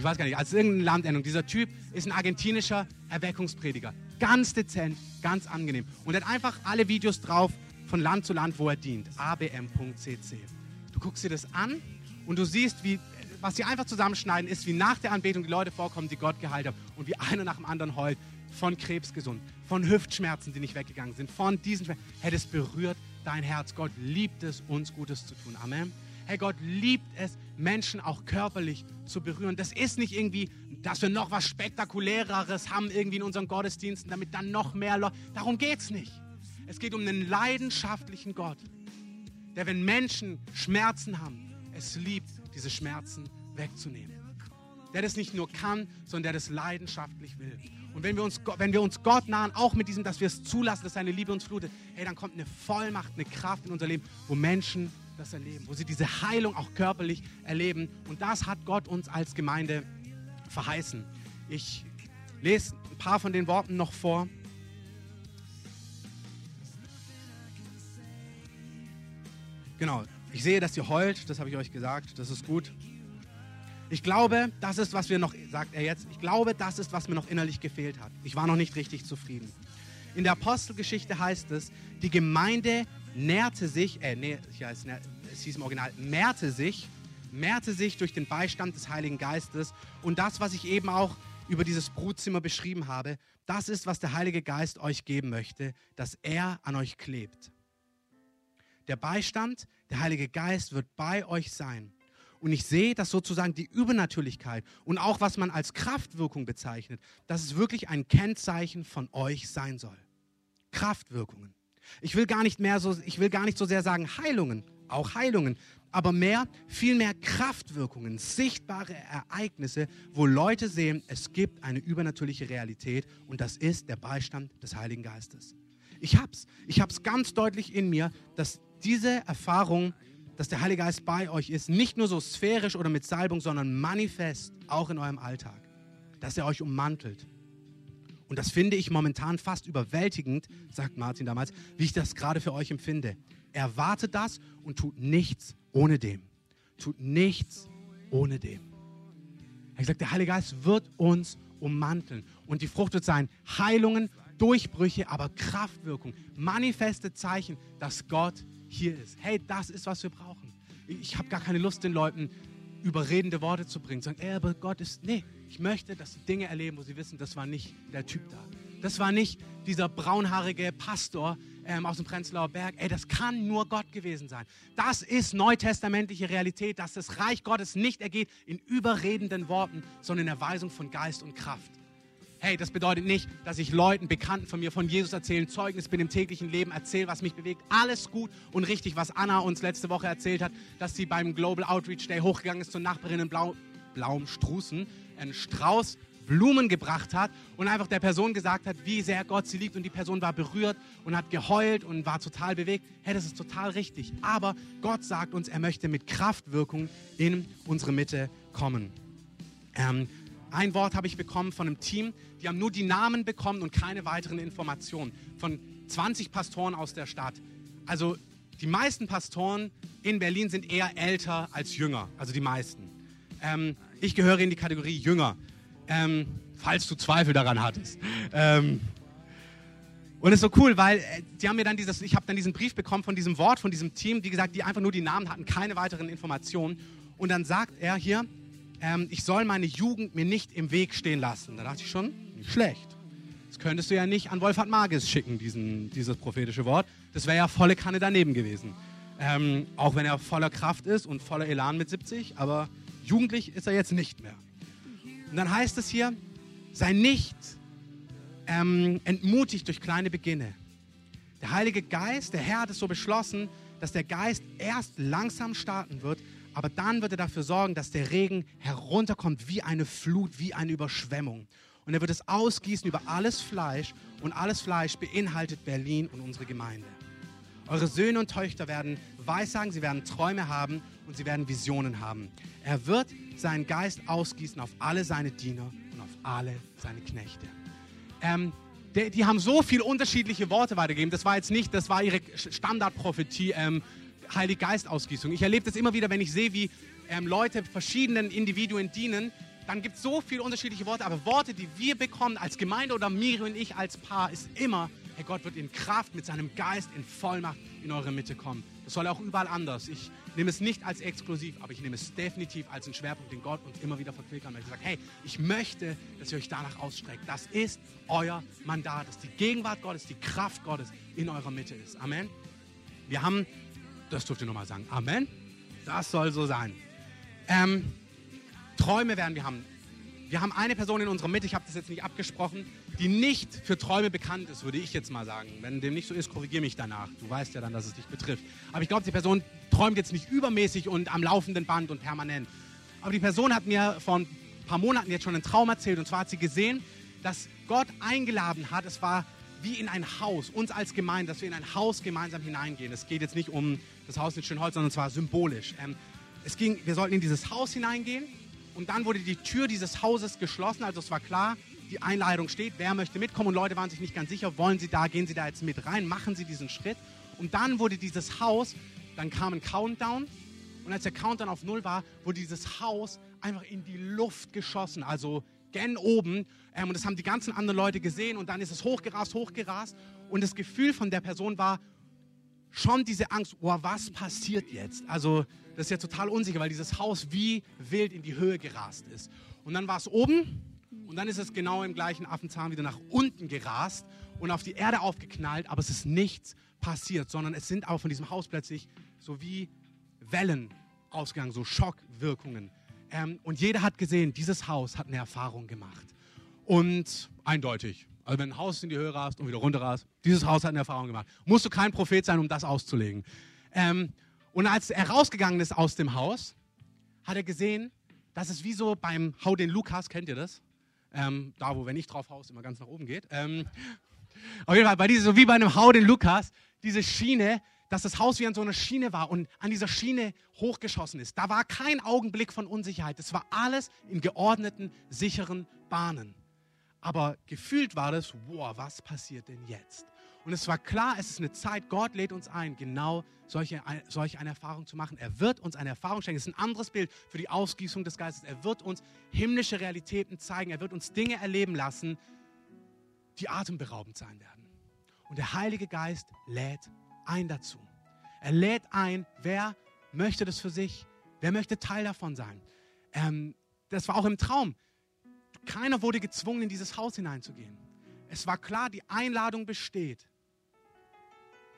Ich weiß gar nicht. Als irgendeine Landendung. Dieser Typ ist ein argentinischer Erweckungsprediger. Ganz dezent, ganz angenehm. Und er hat einfach alle Videos drauf von Land zu Land, wo er dient. abm.cc. Du guckst dir das an und du siehst, wie was sie einfach zusammenschneiden, ist, wie nach der Anbetung die Leute vorkommen, die Gott geheilt haben und wie einer nach dem anderen heult, von Krebs gesund, von Hüftschmerzen, die nicht weggegangen sind, von diesen Schmerzen. Hey, das berührt dein Herz. Gott liebt es, uns Gutes zu tun. Amen. Hey, Gott liebt es, Menschen auch körperlich zu berühren. Das ist nicht irgendwie, dass wir noch was Spektakuläreres haben irgendwie in unseren Gottesdiensten, damit dann noch mehr Leute. Darum geht es nicht. Es geht um einen leidenschaftlichen Gott, der, wenn Menschen Schmerzen haben, es liebt, diese Schmerzen wegzunehmen. Der das nicht nur kann, sondern der das leidenschaftlich will. Und wenn wir, uns, wenn wir uns Gott nahen, auch mit diesem, dass wir es zulassen, dass seine Liebe uns flutet, hey, dann kommt eine Vollmacht, eine Kraft in unser Leben, wo Menschen das erleben, wo sie diese Heilung auch körperlich erleben. Und das hat Gott uns als Gemeinde verheißen. Ich lese ein paar von den Worten noch vor. Genau, ich sehe, dass ihr heult, das habe ich euch gesagt, das ist gut. Ich glaube, das ist, was wir noch, sagt er jetzt, ich glaube, das ist, was mir noch innerlich gefehlt hat. Ich war noch nicht richtig zufrieden. In der Apostelgeschichte heißt es, die Gemeinde nährte sich, äh, nee, ja, es, es hieß im Original, mehrte sich, mehrte sich durch den Beistand des Heiligen Geistes. Und das, was ich eben auch über dieses Brutzimmer beschrieben habe, das ist, was der Heilige Geist euch geben möchte, dass er an euch klebt. Der Beistand, der Heilige Geist wird bei euch sein. Und ich sehe, dass sozusagen die Übernatürlichkeit und auch was man als Kraftwirkung bezeichnet, dass es wirklich ein Kennzeichen von euch sein soll. Kraftwirkungen. Ich will gar nicht mehr so, ich will gar nicht so sehr sagen Heilungen, auch Heilungen, aber mehr, viel mehr Kraftwirkungen, sichtbare Ereignisse, wo Leute sehen, es gibt eine übernatürliche Realität und das ist der Beistand des Heiligen Geistes. Ich hab's, ich hab's ganz deutlich in mir, dass diese Erfahrung dass der Heilige Geist bei euch ist, nicht nur so sphärisch oder mit Salbung, sondern manifest auch in eurem Alltag, dass er euch ummantelt. Und das finde ich momentan fast überwältigend, sagt Martin damals, wie ich das gerade für euch empfinde. Erwartet das und tut nichts ohne dem. Tut nichts ohne dem. Er hat gesagt, der Heilige Geist wird uns ummanteln. Und die Frucht wird sein Heilungen, Durchbrüche, aber Kraftwirkung, manifeste Zeichen, dass Gott hier ist. Hey, das ist, was wir brauchen. Ich habe gar keine Lust, den Leuten überredende Worte zu bringen. Sagen, ey, aber Gott ist, nee, ich möchte, dass sie Dinge erleben, wo sie wissen, das war nicht der Typ da. Das war nicht dieser braunhaarige Pastor ähm, aus dem Prenzlauer Berg. Ey, das kann nur Gott gewesen sein. Das ist neutestamentliche Realität, dass das Reich Gottes nicht ergeht in überredenden Worten, sondern in Erweisung von Geist und Kraft. Hey, das bedeutet nicht, dass ich Leuten, Bekannten von mir, von Jesus erzählen, Zeugnis bin im täglichen Leben, erzähle, was mich bewegt. Alles gut und richtig, was Anna uns letzte Woche erzählt hat, dass sie beim Global Outreach Day hochgegangen ist zur Nachbarin in Blau, blauem Strußen, einen Strauß Blumen gebracht hat und einfach der Person gesagt hat, wie sehr Gott sie liebt und die Person war berührt und hat geheult und war total bewegt. Hey, das ist total richtig. Aber Gott sagt uns, er möchte mit Kraftwirkung in unsere Mitte kommen. Ähm, ein Wort habe ich bekommen von einem Team, die haben nur die Namen bekommen und keine weiteren Informationen von 20 Pastoren aus der Stadt. Also die meisten Pastoren in Berlin sind eher älter als jünger, also die meisten. Ähm, ich gehöre in die Kategorie Jünger, ähm, falls du Zweifel daran hattest. Ähm, und es ist so cool, weil äh, die haben mir dann dieses, ich habe dann diesen Brief bekommen von diesem Wort, von diesem Team, wie gesagt, die einfach nur die Namen hatten, keine weiteren Informationen. Und dann sagt er hier, ähm, ich soll meine Jugend mir nicht im Weg stehen lassen. Da dachte ich schon, nicht schlecht. Das könntest du ja nicht an Wolfhard Magis schicken, diesen, dieses prophetische Wort. Das wäre ja volle Kanne daneben gewesen. Ähm, auch wenn er voller Kraft ist und voller Elan mit 70, aber jugendlich ist er jetzt nicht mehr. Und dann heißt es hier, sei nicht ähm, entmutigt durch kleine Beginne. Der Heilige Geist, der Herr hat es so beschlossen, dass der Geist erst langsam starten wird, aber dann wird er dafür sorgen, dass der Regen herunterkommt wie eine Flut, wie eine Überschwemmung. Und er wird es ausgießen über alles Fleisch und alles Fleisch beinhaltet Berlin und unsere Gemeinde. Eure Söhne und Töchter werden Weissagen, sie werden Träume haben und sie werden Visionen haben. Er wird seinen Geist ausgießen auf alle seine Diener und auf alle seine Knechte. Ähm, die, die, haben so viele unterschiedliche Worte weitergegeben. Das war jetzt nicht, das war ihre Standardprophetie, ähm, Heilige Geist-Ausgießung. Ich erlebe das immer wieder, wenn ich sehe, wie ähm, Leute verschiedenen Individuen dienen. Dann gibt es so viele unterschiedliche Worte, aber Worte, die wir bekommen als Gemeinde oder Miri und ich als Paar, ist immer, Herr Gott wird in Kraft mit seinem Geist in Vollmacht in eure Mitte kommen. Das soll auch überall anders. Ich nehme es nicht als exklusiv, aber ich nehme es definitiv als einen Schwerpunkt, den Gott uns immer wieder verquickt hat. Er sagt, hey, ich möchte, dass ihr euch danach ausstreckt. Das ist euer Mandat, dass die Gegenwart Gottes, die Kraft Gottes in eurer Mitte ist. Amen. Wir haben, das dürft ihr nochmal sagen, Amen. Das soll so sein. Ähm, Träume werden wir haben. Wir haben eine Person in unserer Mitte, ich habe das jetzt nicht abgesprochen, die nicht für Träume bekannt ist, würde ich jetzt mal sagen. Wenn dem nicht so ist, korrigiere mich danach. Du weißt ja dann, dass es dich betrifft. Aber ich glaube, die Person träumt jetzt nicht übermäßig und am laufenden Band und permanent. Aber die Person hat mir vor ein paar Monaten jetzt schon einen Traum erzählt. Und zwar hat sie gesehen, dass Gott eingeladen hat. Es war wie in ein Haus, uns als Gemeinde, dass wir in ein Haus gemeinsam hineingehen. Es geht jetzt nicht um das Haus in Schönholz, sondern zwar symbolisch. Ähm, es ging, wir sollten in dieses Haus hineingehen und dann wurde die Tür dieses Hauses geschlossen. Also es war klar, die Einladung steht, wer möchte mitkommen. Und Leute waren sich nicht ganz sicher, wollen sie da, gehen sie da jetzt mit rein, machen sie diesen Schritt. Und dann wurde dieses Haus, dann kam ein Countdown. Und als der Countdown auf Null war, wurde dieses Haus einfach in die Luft geschossen. Also gen oben. Ähm, und das haben die ganzen anderen Leute gesehen. Und dann ist es hochgerast, hochgerast. Und das Gefühl von der Person war schon diese Angst, oh, was passiert jetzt? Also das ist ja total unsicher, weil dieses Haus wie wild in die Höhe gerast ist. Und dann war es oben und dann ist es genau im gleichen Affenzahn wieder nach unten gerast und auf die Erde aufgeknallt, aber es ist nichts passiert, sondern es sind auch von diesem Haus plötzlich so wie Wellen ausgegangen, so Schockwirkungen. Ähm, und jeder hat gesehen, dieses Haus hat eine Erfahrung gemacht. Und eindeutig, also wenn ein Haus in die Höhe rast und wieder runter rast, dieses Haus hat eine Erfahrung gemacht. Musst du kein Prophet sein, um das auszulegen. Ähm, und als er rausgegangen ist aus dem Haus, hat er gesehen, dass es wie so beim Hau den Lukas, kennt ihr das? Ähm, da, wo, wenn ich drauf haus, immer ganz nach oben geht. Ähm, auf jeden Fall, bei dieser, so wie bei einem Hau den Lukas, diese Schiene, dass das Haus wie an so einer Schiene war und an dieser Schiene hochgeschossen ist. Da war kein Augenblick von Unsicherheit. Das war alles in geordneten, sicheren Bahnen. Aber gefühlt war das, wow, was passiert denn jetzt? Und es war klar, es ist eine Zeit, Gott lädt uns ein, genau solche, solche eine Erfahrung zu machen. Er wird uns eine Erfahrung schenken. Es ist ein anderes Bild für die Ausgießung des Geistes. Er wird uns himmlische Realitäten zeigen. Er wird uns Dinge erleben lassen, die atemberaubend sein werden. Und der Heilige Geist lädt ein dazu. Er lädt ein, wer möchte das für sich? Wer möchte Teil davon sein? Ähm, das war auch im Traum. Keiner wurde gezwungen, in dieses Haus hineinzugehen. Es war klar, die Einladung besteht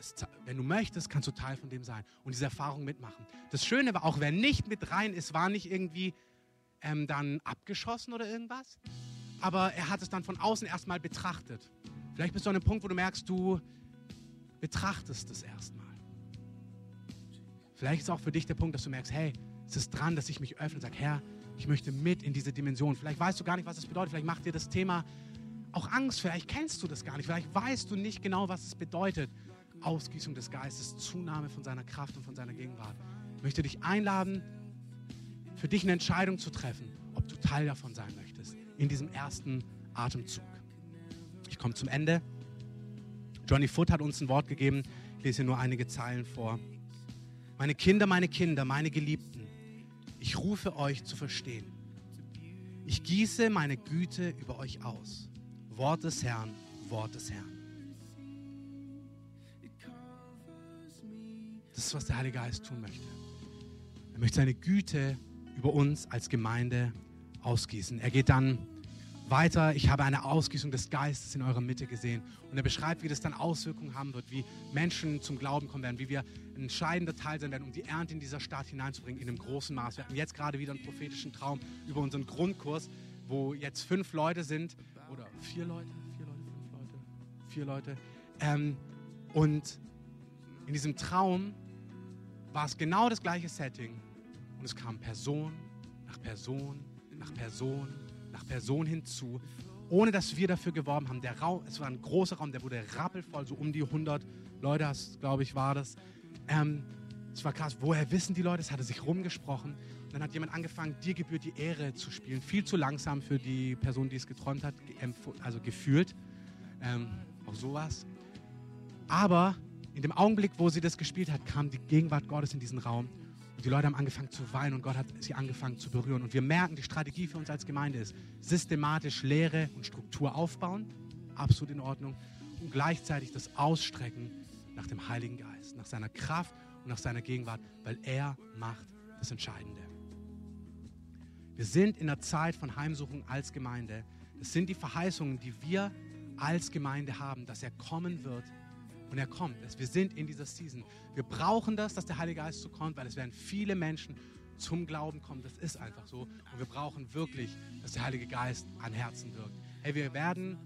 es, wenn du möchtest, kannst du Teil von dem sein und diese Erfahrung mitmachen. Das Schöne war auch, wer nicht mit rein ist, war nicht irgendwie ähm, dann abgeschossen oder irgendwas, aber er hat es dann von außen erstmal betrachtet. Vielleicht bist du an einem Punkt, wo du merkst, du betrachtest es erstmal. Vielleicht ist auch für dich der Punkt, dass du merkst, hey, es ist dran, dass ich mich öffne und sage, Herr, ich möchte mit in diese Dimension. Vielleicht weißt du gar nicht, was es bedeutet. Vielleicht macht dir das Thema auch Angst. Vielleicht kennst du das gar nicht. Vielleicht weißt du nicht genau, was es bedeutet. Ausgießung des Geistes, Zunahme von seiner Kraft und von seiner Gegenwart. Ich möchte dich einladen, für dich eine Entscheidung zu treffen, ob du Teil davon sein möchtest, in diesem ersten Atemzug. Ich komme zum Ende. Johnny Foot hat uns ein Wort gegeben. Ich lese nur einige Zeilen vor. Meine Kinder, meine Kinder, meine Geliebten, ich rufe euch zu verstehen. Ich gieße meine Güte über euch aus. Wort des Herrn, Wort des Herrn. Das ist, was der Heilige Geist tun möchte. Er möchte seine Güte über uns als Gemeinde ausgießen. Er geht dann weiter. Ich habe eine Ausgießung des Geistes in eurer Mitte gesehen. Und er beschreibt, wie das dann Auswirkungen haben wird, wie Menschen zum Glauben kommen werden, wie wir ein entscheidender Teil sein werden, um die Ernte in dieser Stadt hineinzubringen, in einem großen Maß. Wir hatten jetzt gerade wieder einen prophetischen Traum über unseren Grundkurs, wo jetzt fünf Leute sind, oder vier Leute, vier Leute, fünf Leute, vier Leute. Ähm, und in diesem Traum war es genau das gleiche Setting und es kam Person nach Person nach Person nach Person hinzu ohne dass wir dafür geworben haben. Der Raum, es war ein großer Raum, der wurde rappelvoll, so um die 100 Leute, glaube ich, war das. Ähm, es war krass. Woher wissen die Leute? Es hatte sich rumgesprochen. Und dann hat jemand angefangen, dir gebührt die Ehre zu spielen. Viel zu langsam für die Person, die es geträumt hat, also gefühlt. Ähm, auch sowas. Aber in dem Augenblick, wo sie das gespielt hat, kam die Gegenwart Gottes in diesen Raum. Und die Leute haben angefangen zu weinen und Gott hat sie angefangen zu berühren. Und wir merken, die Strategie für uns als Gemeinde ist, systematisch Lehre und Struktur aufbauen, absolut in Ordnung, und gleichzeitig das Ausstrecken nach dem Heiligen Geist, nach seiner Kraft und nach seiner Gegenwart, weil er macht das Entscheidende. Wir sind in der Zeit von Heimsuchung als Gemeinde. Das sind die Verheißungen, die wir als Gemeinde haben, dass er kommen wird und er kommt. Wir sind in dieser Season. Wir brauchen das, dass der Heilige Geist so kommt, weil es werden viele Menschen zum Glauben kommen. Das ist einfach so. Und wir brauchen wirklich, dass der Heilige Geist an Herzen wirkt. Hey, wir werden,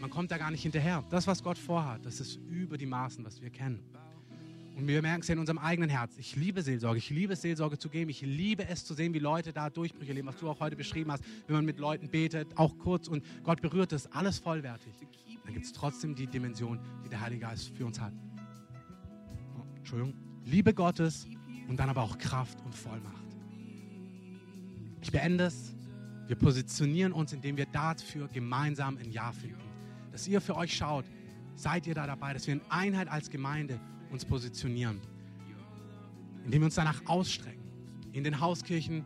man kommt da gar nicht hinterher. Das, was Gott vorhat, das ist über die Maßen, was wir kennen. Und wir merken es ja in unserem eigenen Herz. Ich liebe Seelsorge. Ich liebe es, Seelsorge zu geben. Ich liebe es zu sehen, wie Leute da Durchbrüche leben, was du auch heute beschrieben hast, wenn man mit Leuten betet, auch kurz und Gott berührt es, alles vollwertig. Dann gibt es trotzdem die Dimension, die der Heilige Geist für uns hat. Oh, Entschuldigung. Liebe Gottes und dann aber auch Kraft und Vollmacht. Ich beende es. Wir positionieren uns, indem wir dafür gemeinsam ein Ja finden. Dass ihr für euch schaut, seid ihr da dabei, dass wir in Einheit als Gemeinde uns positionieren. Indem wir uns danach ausstrecken. In den Hauskirchen,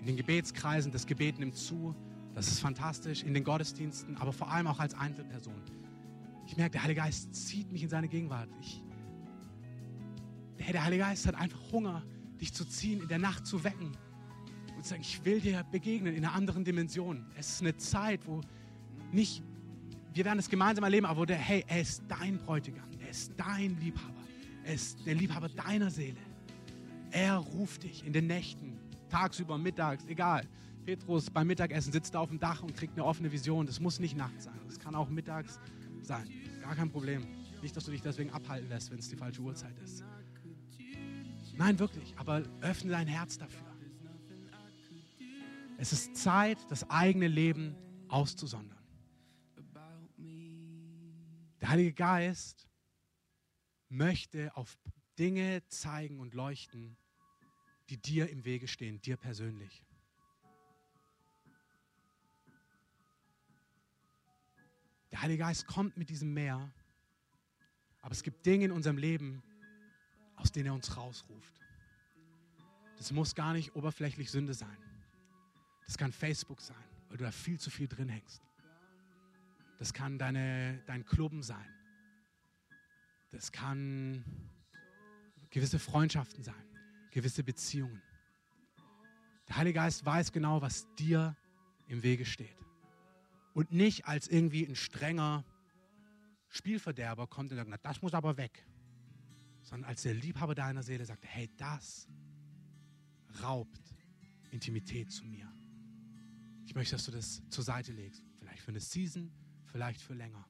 in den Gebetskreisen, das Gebet nimmt zu. Das ist fantastisch. In den Gottesdiensten, aber vor allem auch als Einzelperson. Ich merke, der Heilige Geist zieht mich in seine Gegenwart. Ich, hey, der Heilige Geist hat einfach Hunger, dich zu ziehen, in der Nacht zu wecken und zu sagen, ich will dir begegnen in einer anderen Dimension. Es ist eine Zeit, wo nicht, wir werden es gemeinsam erleben, aber wo der, hey, er ist dein Bräutigam. Er ist dein Liebhaber. Er ist der Liebhaber deiner Seele. Er ruft dich in den Nächten, tagsüber, mittags, egal. Petrus beim Mittagessen sitzt da auf dem Dach und kriegt eine offene Vision. Das muss nicht nachts sein. Das kann auch mittags sein. Gar kein Problem. Nicht, dass du dich deswegen abhalten lässt, wenn es die falsche Uhrzeit ist. Nein, wirklich. Aber öffne dein Herz dafür. Es ist Zeit, das eigene Leben auszusondern. Der Heilige Geist möchte auf Dinge zeigen und leuchten, die dir im Wege stehen, dir persönlich. Der Heilige Geist kommt mit diesem Meer, aber es gibt Dinge in unserem Leben, aus denen er uns rausruft. Das muss gar nicht oberflächlich Sünde sein. Das kann Facebook sein, weil du da viel zu viel drin hängst. Das kann deine, dein Klubben sein. Das kann gewisse Freundschaften sein, gewisse Beziehungen. Der Heilige Geist weiß genau, was dir im Wege steht. Und nicht als irgendwie ein strenger Spielverderber kommt und sagt, na, das muss aber weg. Sondern als der Liebhaber deiner Seele sagt, hey, das raubt Intimität zu mir. Ich möchte, dass du das zur Seite legst. Vielleicht für eine Season, vielleicht für länger.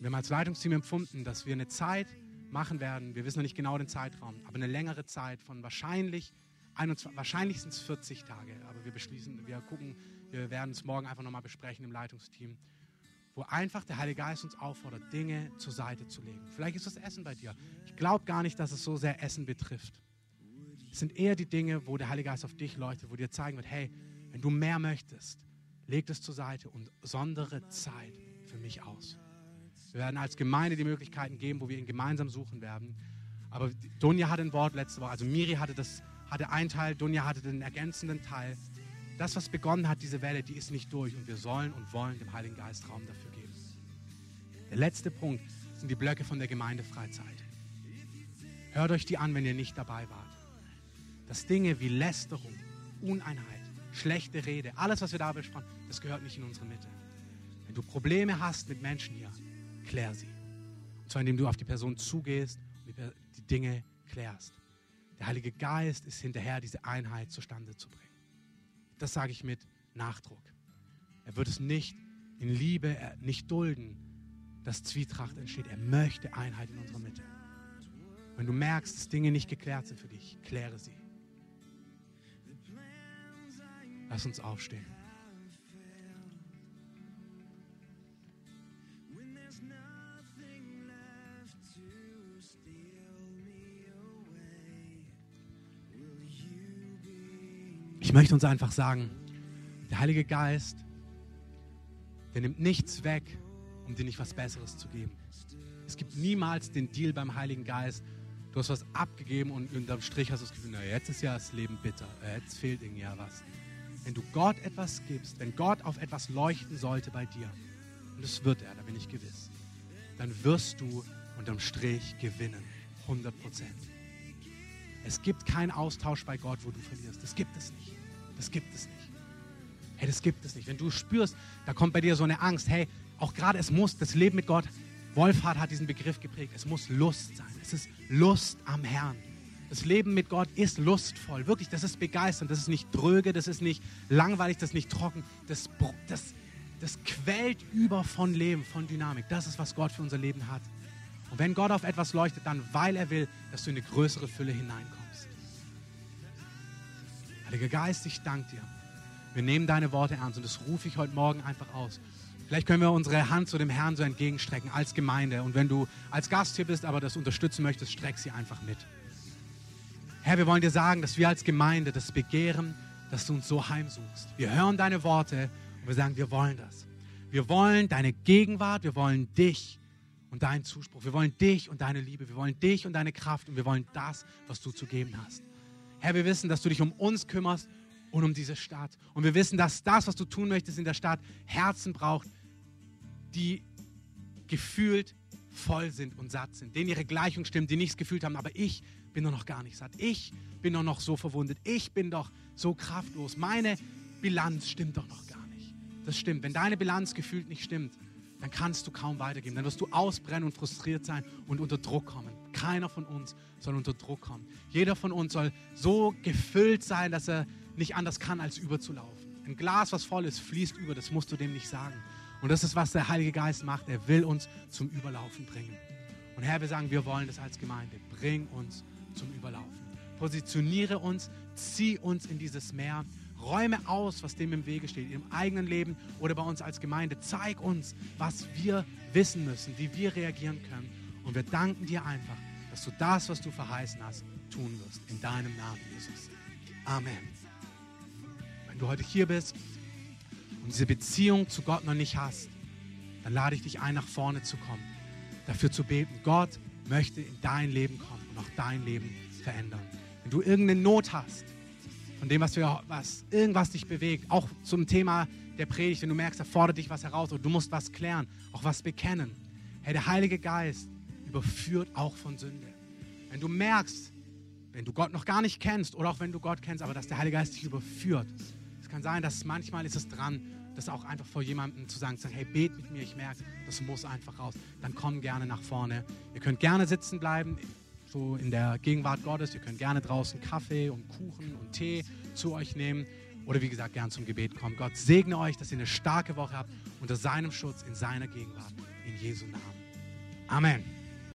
Wir haben als Leitungsteam empfunden, dass wir eine Zeit machen werden, wir wissen noch nicht genau den Zeitraum, aber eine längere Zeit von wahrscheinlich, 21, wahrscheinlich sind es 40 Tage, aber wir beschließen, wir gucken, wir werden es morgen einfach nochmal besprechen im Leitungsteam, wo einfach der Heilige Geist uns auffordert, Dinge zur Seite zu legen. Vielleicht ist das Essen bei dir. Ich glaube gar nicht, dass es so sehr Essen betrifft. Es sind eher die Dinge, wo der Heilige Geist auf dich leuchtet, wo dir zeigen wird, hey, wenn du mehr möchtest, leg es zur Seite und sondere Zeit für mich aus. Wir werden als Gemeinde die Möglichkeiten geben, wo wir ihn gemeinsam suchen werden. Aber Dunja hatte ein Wort letzte Woche. Also Miri hatte, das, hatte einen Teil, Dunja hatte den ergänzenden Teil. Das, was begonnen hat, diese Welle, die ist nicht durch. Und wir sollen und wollen dem Heiligen Geist Raum dafür geben. Der letzte Punkt sind die Blöcke von der Gemeindefreizeit. Hört euch die an, wenn ihr nicht dabei wart. Dass Dinge wie Lästerung, Uneinheit, schlechte Rede, alles, was wir da besprochen, das gehört nicht in unsere Mitte. Wenn du Probleme hast mit Menschen hier, klär sie. Und zwar indem du auf die Person zugehst und die Dinge klärst. Der Heilige Geist ist hinterher, diese Einheit zustande zu bringen. Das sage ich mit Nachdruck. Er wird es nicht in Liebe nicht dulden, dass Zwietracht entsteht. Er möchte Einheit in unserer Mitte. Wenn du merkst, dass Dinge nicht geklärt sind für dich, kläre sie. Lass uns aufstehen. Möchte uns einfach sagen, der Heilige Geist, der nimmt nichts weg, um dir nicht was Besseres zu geben. Es gibt niemals den Deal beim Heiligen Geist. Du hast was abgegeben und unterm Strich hast du das Gefühl, na, jetzt ist ja das Leben bitter, äh, jetzt fehlt irgendwie ja was. Wenn du Gott etwas gibst, wenn Gott auf etwas leuchten sollte bei dir, und das wird er, da bin ich gewiss, dann wirst du unterm Strich gewinnen. 100 Prozent. Es gibt keinen Austausch bei Gott, wo du verlierst. Das gibt es nicht. Das gibt es nicht. Hey, das gibt es nicht. Wenn du spürst, da kommt bei dir so eine Angst, hey, auch gerade es muss, das Leben mit Gott, Wolfhard hat diesen Begriff geprägt, es muss Lust sein. Es ist Lust am Herrn. Das Leben mit Gott ist lustvoll. Wirklich, das ist begeisternd. Das ist nicht dröge, das ist nicht langweilig, das ist nicht trocken. Das, das, das quält über von Leben, von Dynamik. Das ist, was Gott für unser Leben hat. Und wenn Gott auf etwas leuchtet, dann weil er will, dass du in eine größere Fülle hineinkommst. Heiliger Geist, ich danke dir. Wir nehmen deine Worte ernst und das rufe ich heute Morgen einfach aus. Vielleicht können wir unsere Hand zu dem Herrn so entgegenstrecken als Gemeinde. Und wenn du als Gast hier bist, aber das unterstützen möchtest, streck sie einfach mit. Herr, wir wollen dir sagen, dass wir als Gemeinde das begehren, dass du uns so heimsuchst. Wir hören deine Worte und wir sagen, wir wollen das. Wir wollen deine Gegenwart, wir wollen dich und deinen Zuspruch. Wir wollen dich und deine Liebe. Wir wollen dich und deine Kraft und wir wollen das, was du zu geben hast. Herr, wir wissen, dass du dich um uns kümmerst und um diese Stadt. Und wir wissen, dass das, was du tun möchtest in der Stadt, Herzen braucht, die gefühlt voll sind und satt sind, denen ihre Gleichung stimmt, die nichts gefühlt haben, aber ich bin doch noch gar nicht satt. Ich bin doch noch so verwundet. Ich bin doch so kraftlos. Meine Bilanz stimmt doch noch gar nicht. Das stimmt. Wenn deine Bilanz gefühlt nicht stimmt, dann kannst du kaum weitergeben. Dann wirst du ausbrennen und frustriert sein und unter Druck kommen. Keiner von uns soll unter Druck kommen. Jeder von uns soll so gefüllt sein, dass er nicht anders kann, als überzulaufen. Ein Glas, was voll ist, fließt über. Das musst du dem nicht sagen. Und das ist, was der Heilige Geist macht. Er will uns zum Überlaufen bringen. Und Herr, wir sagen, wir wollen das als Gemeinde. Bring uns zum Überlaufen. Positioniere uns, zieh uns in dieses Meer Räume aus, was dem im Wege steht, im eigenen Leben oder bei uns als Gemeinde. Zeig uns, was wir wissen müssen, wie wir reagieren können. Und wir danken dir einfach, dass du das, was du verheißen hast, tun wirst. In deinem Namen, Jesus. Amen. Wenn du heute hier bist und diese Beziehung zu Gott noch nicht hast, dann lade ich dich ein, nach vorne zu kommen, dafür zu beten. Gott möchte in dein Leben kommen und auch dein Leben verändern. Wenn du irgendeine Not hast, von dem, was, wir, was irgendwas dich bewegt. Auch zum Thema der Predigt, wenn du merkst, da fordert dich was heraus oder du musst was klären, auch was bekennen. Hey, der Heilige Geist überführt auch von Sünde. Wenn du merkst, wenn du Gott noch gar nicht kennst oder auch wenn du Gott kennst, aber dass der Heilige Geist dich überführt. Es kann sein, dass manchmal ist es dran, das auch einfach vor jemandem zu sagen, zu sagen, hey, bet mit mir, ich merke, das muss einfach raus. Dann komm gerne nach vorne. Ihr könnt gerne sitzen bleiben so in der Gegenwart Gottes. Ihr könnt gerne draußen Kaffee und Kuchen und Tee zu euch nehmen oder wie gesagt gern zum Gebet kommen. Gott segne euch, dass ihr eine starke Woche habt unter seinem Schutz in seiner Gegenwart in Jesu Namen. Amen.